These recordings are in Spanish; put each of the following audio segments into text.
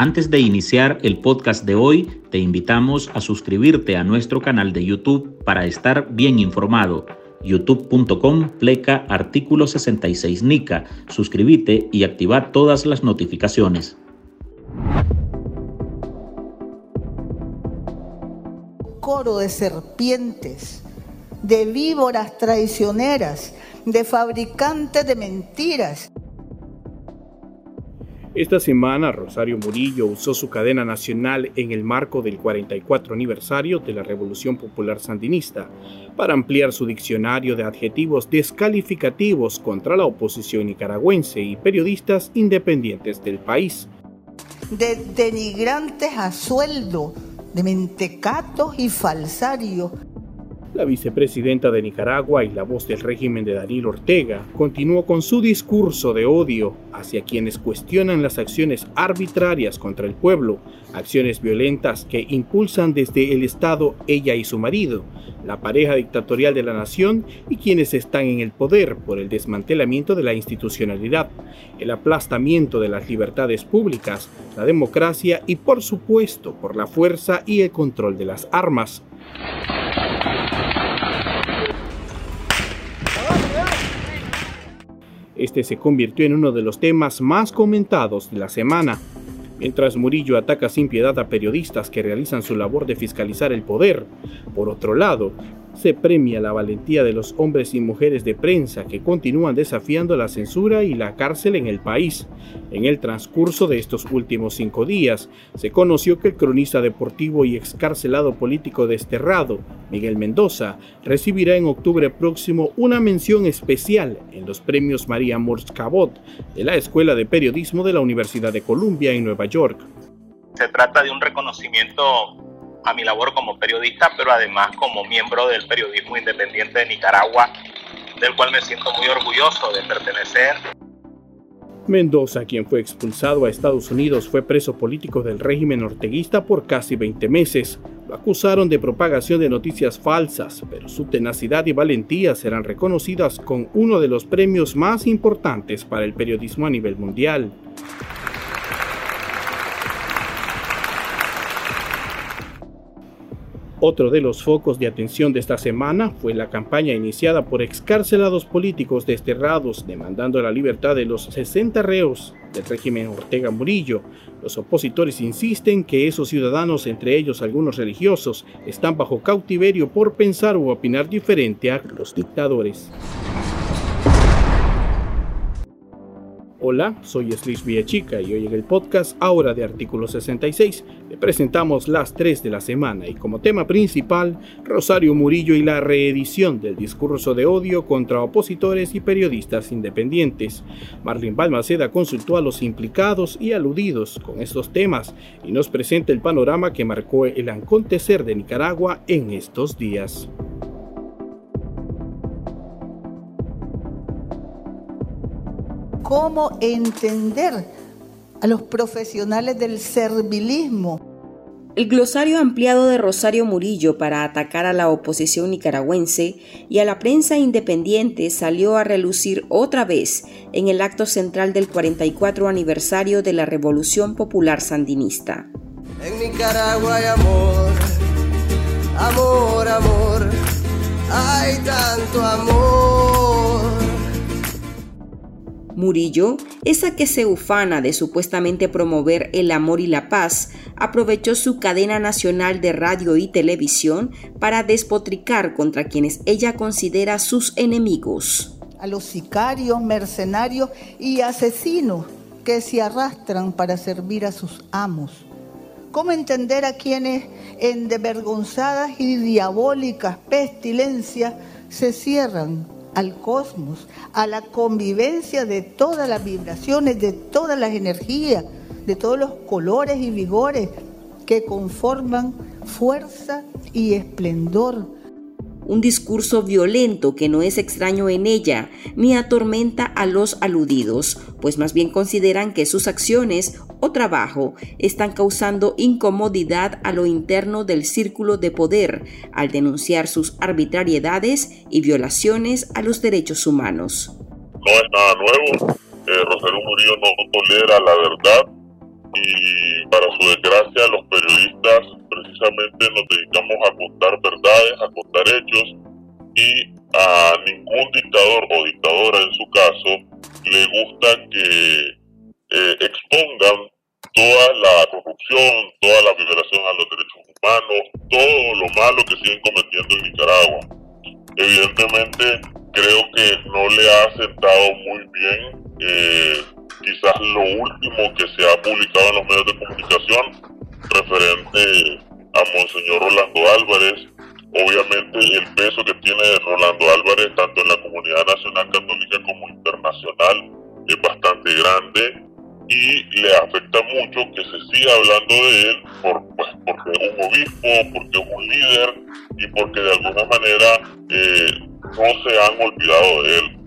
Antes de iniciar el podcast de hoy, te invitamos a suscribirte a nuestro canal de YouTube para estar bien informado. youtube.com pleca artículo 66 NICA. Suscríbete y activa todas las notificaciones. Coro de serpientes, de víboras traicioneras, de fabricantes de mentiras esta semana, Rosario Murillo usó su cadena nacional en el marco del 44 aniversario de la Revolución Popular Sandinista para ampliar su diccionario de adjetivos descalificativos contra la oposición nicaragüense y periodistas independientes del país. De denigrantes a sueldo, de mentecatos y falsarios la vicepresidenta de Nicaragua y la voz del régimen de Daniel Ortega continuó con su discurso de odio hacia quienes cuestionan las acciones arbitrarias contra el pueblo, acciones violentas que impulsan desde el Estado ella y su marido, la pareja dictatorial de la nación y quienes están en el poder por el desmantelamiento de la institucionalidad, el aplastamiento de las libertades públicas, la democracia y por supuesto por la fuerza y el control de las armas. Este se convirtió en uno de los temas más comentados de la semana. Mientras Murillo ataca sin piedad a periodistas que realizan su labor de fiscalizar el poder, por otro lado, se premia la valentía de los hombres y mujeres de prensa que continúan desafiando la censura y la cárcel en el país. En el transcurso de estos últimos cinco días, se conoció que el cronista deportivo y excarcelado político desterrado, Miguel Mendoza, recibirá en octubre próximo una mención especial en los premios María Morse Cabot de la Escuela de Periodismo de la Universidad de Columbia en Nueva York. Se trata de un reconocimiento a mi labor como periodista, pero además como miembro del periodismo independiente de Nicaragua, del cual me siento muy orgulloso de pertenecer. Mendoza, quien fue expulsado a Estados Unidos, fue preso político del régimen orteguista por casi 20 meses. Lo acusaron de propagación de noticias falsas, pero su tenacidad y valentía serán reconocidas con uno de los premios más importantes para el periodismo a nivel mundial. Otro de los focos de atención de esta semana fue la campaña iniciada por excarcelados políticos desterrados demandando la libertad de los 60 reos del régimen Ortega Murillo. Los opositores insisten que esos ciudadanos, entre ellos algunos religiosos, están bajo cautiverio por pensar u opinar diferente a los dictadores. Hola, soy Slish Villachica y hoy en el podcast Ahora de Artículo 66 le presentamos las tres de la semana y como tema principal Rosario Murillo y la reedición del discurso de odio contra opositores y periodistas independientes. Marlene Balmaceda consultó a los implicados y aludidos con estos temas y nos presenta el panorama que marcó el acontecer de Nicaragua en estos días. Cómo entender a los profesionales del servilismo. El glosario ampliado de Rosario Murillo para atacar a la oposición nicaragüense y a la prensa independiente salió a relucir otra vez en el acto central del 44 aniversario de la Revolución Popular Sandinista. En Nicaragua hay amor, amor, amor, hay tanto amor Murillo, esa que se ufana de supuestamente promover el amor y la paz, aprovechó su cadena nacional de radio y televisión para despotricar contra quienes ella considera sus enemigos. A los sicarios, mercenarios y asesinos que se arrastran para servir a sus amos. ¿Cómo entender a quienes en desvergonzadas y diabólicas pestilencias se cierran al cosmos, a la convivencia de todas las vibraciones, de todas las energías, de todos los colores y vigores que conforman fuerza y esplendor un discurso violento que no es extraño en ella, ni atormenta a los aludidos, pues más bien consideran que sus acciones o trabajo están causando incomodidad a lo interno del círculo de poder al denunciar sus arbitrariedades y violaciones a los derechos humanos. No es nada nuevo. Eh, Rosario Murillo no tolera la verdad y para su desgracia los periodistas precisamente nos dedicamos a contar verdades, a contar hechos y a ningún dictador o dictadora en su caso le gusta que eh, expongan toda la corrupción, toda la violación a los derechos humanos, todo lo malo que siguen cometiendo en Nicaragua. Evidentemente creo que no le ha sentado muy bien eh, quizás lo último que se ha publicado en los medios de comunicación referente a Monseñor Rolando Álvarez. Obviamente el peso que tiene Rolando Álvarez tanto en la comunidad nacional católica como internacional es bastante grande y le afecta mucho que se siga hablando de él por, pues, porque es un obispo, porque es un líder y porque de alguna manera eh, no se han olvidado de él.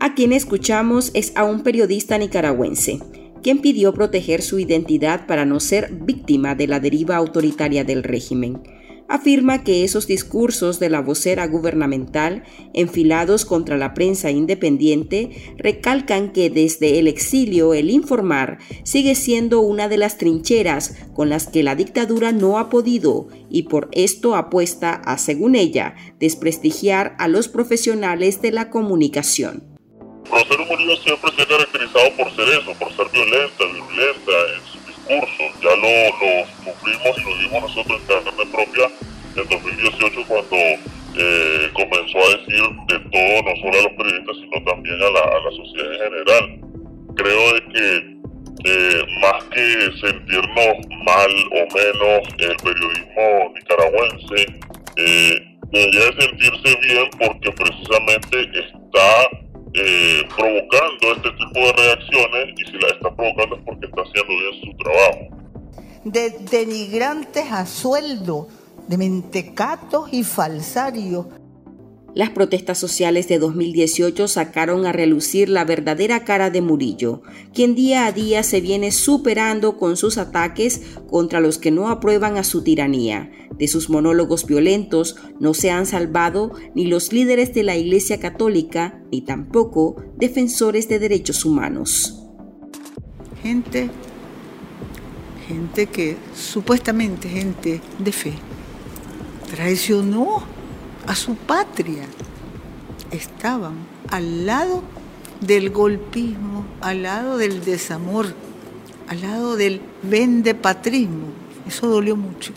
A quien escuchamos es a un periodista nicaragüense, quien pidió proteger su identidad para no ser víctima de la deriva autoritaria del régimen afirma que esos discursos de la vocera gubernamental enfilados contra la prensa independiente recalcan que desde el exilio el informar sigue siendo una de las trincheras con las que la dictadura no ha podido y por esto apuesta a, según ella, desprestigiar a los profesionales de la comunicación. Rosero Murillo siempre se ha caracterizado por ser eso, por ser violenta, violenta en ya lo, lo sufrimos y lo vimos nosotros en carne propia en 2018 cuando eh, comenzó a decir de todo, no solo a los periodistas, sino también a la, a la sociedad en general. Creo de que eh, más que sentirnos mal o menos el periodismo nicaragüense, eh, debería sentirse bien porque precisamente está eh, provocando este tipo de reacciones y si la está provocando es porque está haciendo bien su trabajo. De denigrantes a sueldo, de mentecatos y falsarios las protestas sociales de 2018 sacaron a relucir la verdadera cara de Murillo, quien día a día se viene superando con sus ataques contra los que no aprueban a su tiranía. De sus monólogos violentos no se han salvado ni los líderes de la Iglesia Católica, ni tampoco defensores de derechos humanos. Gente, gente que supuestamente gente de fe, traicionó a su patria. Estaban al lado del golpismo, al lado del desamor, al lado del vendepatrismo. Eso dolió mucho.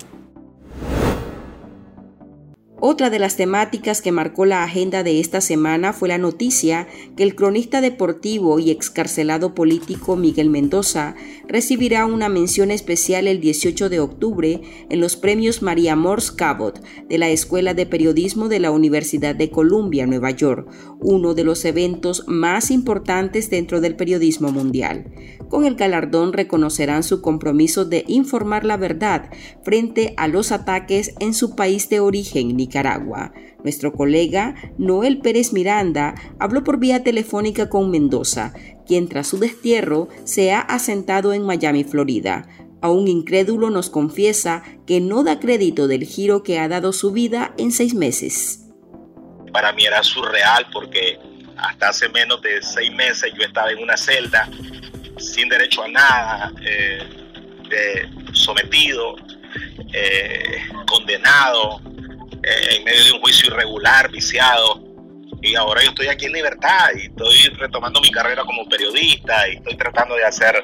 Otra de las temáticas que marcó la agenda de esta semana fue la noticia que el cronista deportivo y excarcelado político Miguel Mendoza recibirá una mención especial el 18 de octubre en los premios María Morse Cabot de la Escuela de Periodismo de la Universidad de Columbia, Nueva York, uno de los eventos más importantes dentro del periodismo mundial. Con el galardón reconocerán su compromiso de informar la verdad frente a los ataques en su país de origen, Nicaragua. Nuestro colega Noel Pérez Miranda habló por vía telefónica con Mendoza, quien tras su destierro se ha asentado en Miami, Florida. Aún incrédulo nos confiesa que no da crédito del giro que ha dado su vida en seis meses. Para mí era surreal porque hasta hace menos de seis meses yo estaba en una celda sin derecho a nada, eh, sometido, eh, condenado, eh, en medio de un juicio irregular, viciado. Y ahora yo estoy aquí en libertad y estoy retomando mi carrera como periodista y estoy tratando de hacer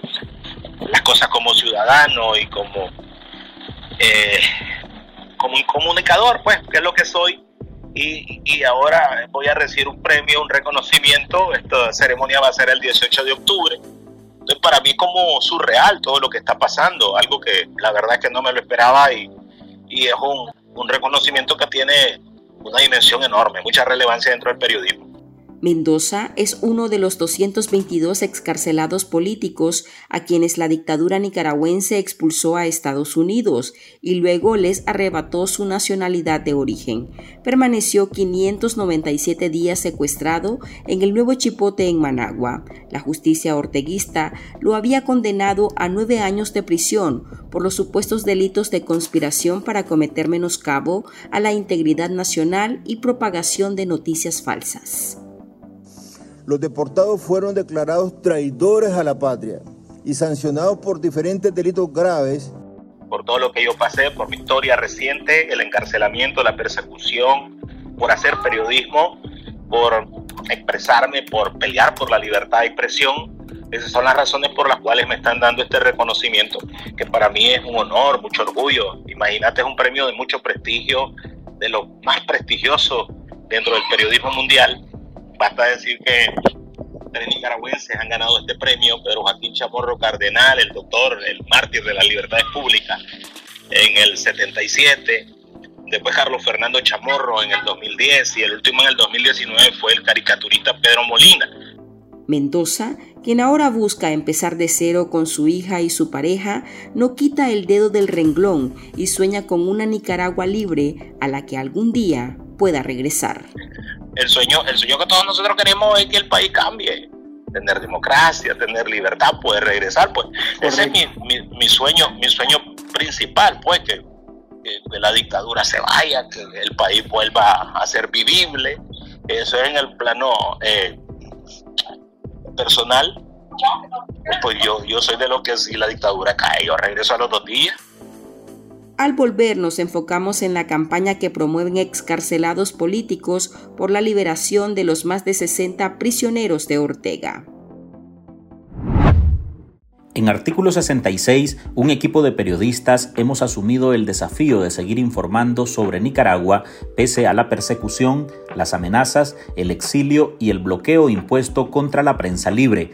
las cosas como ciudadano y como, como un comunicador, pues, que es lo que soy. Y, y, ahora voy a recibir un premio, un reconocimiento. Esta ceremonia va a ser el 18 de octubre entonces, para mí como surreal todo lo que está pasando, algo que la verdad es que no me lo esperaba y, y es un, un reconocimiento que tiene una dimensión enorme, mucha relevancia dentro del periodismo. Mendoza es uno de los 222 excarcelados políticos a quienes la dictadura nicaragüense expulsó a Estados Unidos y luego les arrebató su nacionalidad de origen. Permaneció 597 días secuestrado en el nuevo Chipote en Managua. La justicia orteguista lo había condenado a nueve años de prisión por los supuestos delitos de conspiración para cometer menoscabo a la integridad nacional y propagación de noticias falsas los deportados fueron declarados traidores a la patria y sancionados por diferentes delitos graves. Por todo lo que yo pasé, por mi historia reciente, el encarcelamiento, la persecución, por hacer periodismo, por expresarme, por pelear por la libertad de expresión. Esas son las razones por las cuales me están dando este reconocimiento, que para mí es un honor, mucho orgullo. Imagínate, es un premio de mucho prestigio, de lo más prestigioso dentro del periodismo mundial. Basta decir que tres nicaragüenses han ganado este premio, Pedro Joaquín Chamorro Cardenal, el doctor, el mártir de las libertades públicas, en el 77, después Carlos Fernando Chamorro en el 2010 y el último en el 2019 fue el caricaturista Pedro Molina. Mendoza, quien ahora busca empezar de cero con su hija y su pareja, no quita el dedo del renglón y sueña con una Nicaragua libre a la que algún día pueda regresar. El sueño, el sueño que todos nosotros queremos es que el país cambie, tener democracia, tener libertad, poder regresar, pues. Ese es mi, sueño, mi sueño principal, pues que, que, la dictadura se vaya, que el país vuelva a ser vivible, eso es en el plano eh, personal, pues yo, yo soy de lo que si la dictadura cae, yo regreso a los dos días. Al volver nos enfocamos en la campaña que promueven excarcelados políticos por la liberación de los más de 60 prisioneros de Ortega. En artículo 66, un equipo de periodistas hemos asumido el desafío de seguir informando sobre Nicaragua pese a la persecución, las amenazas, el exilio y el bloqueo impuesto contra la prensa libre.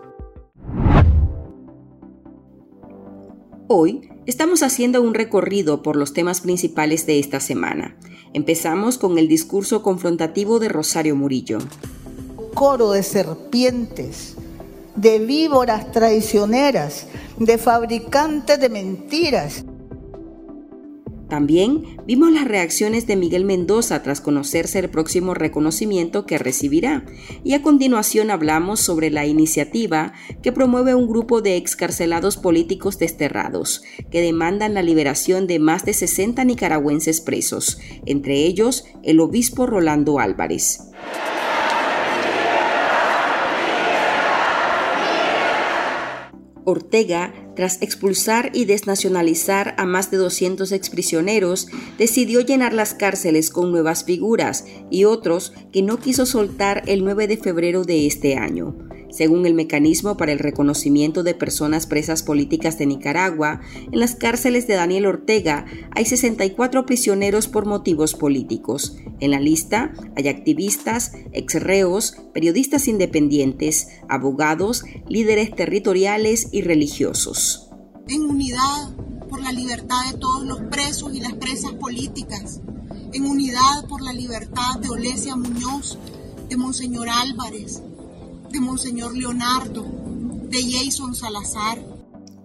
Hoy estamos haciendo un recorrido por los temas principales de esta semana. Empezamos con el discurso confrontativo de Rosario Murillo. Coro de serpientes, de víboras traicioneras, de fabricantes de mentiras, también vimos las reacciones de Miguel Mendoza tras conocerse el próximo reconocimiento que recibirá y a continuación hablamos sobre la iniciativa que promueve un grupo de excarcelados políticos desterrados que demandan la liberación de más de 60 nicaragüenses presos, entre ellos el obispo Rolando Álvarez. Ortega, tras expulsar y desnacionalizar a más de 200 exprisioneros, decidió llenar las cárceles con nuevas figuras y otros que no quiso soltar el 9 de febrero de este año. Según el Mecanismo para el Reconocimiento de Personas Presas Políticas de Nicaragua, en las cárceles de Daniel Ortega hay 64 prisioneros por motivos políticos. En la lista hay activistas, exreos, periodistas independientes, abogados, líderes territoriales y religiosos. En unidad por la libertad de todos los presos y las presas políticas, en unidad por la libertad de Olesia Muñoz, de Monseñor Álvarez, de Monseñor Leonardo, de Jason Salazar.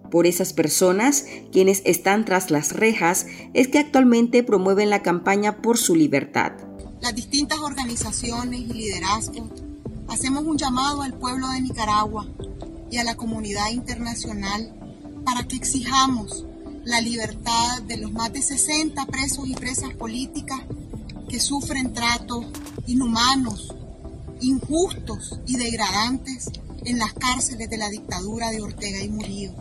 Por esas personas, quienes están tras las rejas, es que actualmente promueven la campaña por su libertad. Las distintas organizaciones y liderazgos hacemos un llamado al pueblo de Nicaragua y a la comunidad internacional para que exijamos la libertad de los más de 60 presos y presas políticas que sufren tratos inhumanos, injustos y degradantes en las cárceles de la dictadura de Ortega y Murillo.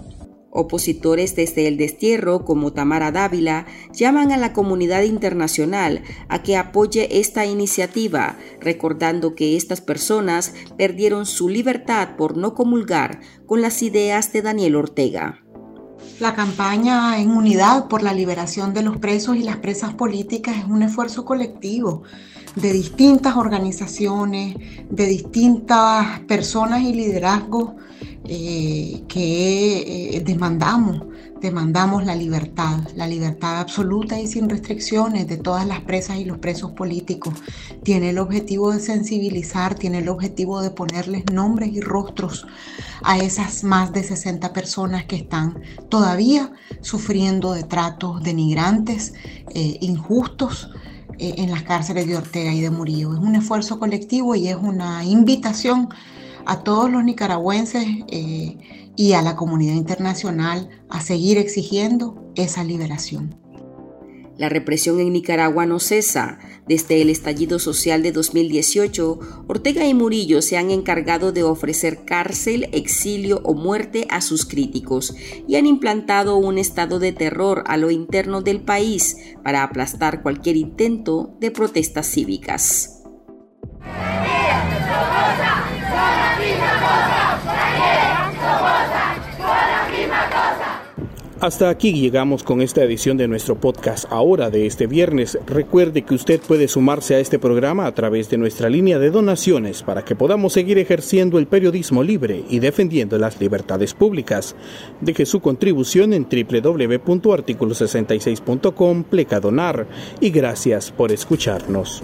Opositores desde el destierro, como Tamara Dávila, llaman a la comunidad internacional a que apoye esta iniciativa, recordando que estas personas perdieron su libertad por no comulgar con las ideas de Daniel Ortega. La campaña en unidad por la liberación de los presos y las presas políticas es un esfuerzo colectivo de distintas organizaciones, de distintas personas y liderazgos eh, que eh, demandamos, demandamos la libertad, la libertad absoluta y sin restricciones de todas las presas y los presos políticos. Tiene el objetivo de sensibilizar, tiene el objetivo de ponerles nombres y rostros a esas más de 60 personas que están todavía sufriendo de tratos denigrantes, eh, injustos en las cárceles de Ortega y de Murillo. Es un esfuerzo colectivo y es una invitación a todos los nicaragüenses eh, y a la comunidad internacional a seguir exigiendo esa liberación. La represión en Nicaragua no cesa. Desde el estallido social de 2018, Ortega y Murillo se han encargado de ofrecer cárcel, exilio o muerte a sus críticos y han implantado un estado de terror a lo interno del país para aplastar cualquier intento de protestas cívicas. Hasta aquí llegamos con esta edición de nuestro podcast ahora de este viernes. Recuerde que usted puede sumarse a este programa a través de nuestra línea de donaciones para que podamos seguir ejerciendo el periodismo libre y defendiendo las libertades públicas. Deje su contribución en www.articulo66.com pleca donar y gracias por escucharnos.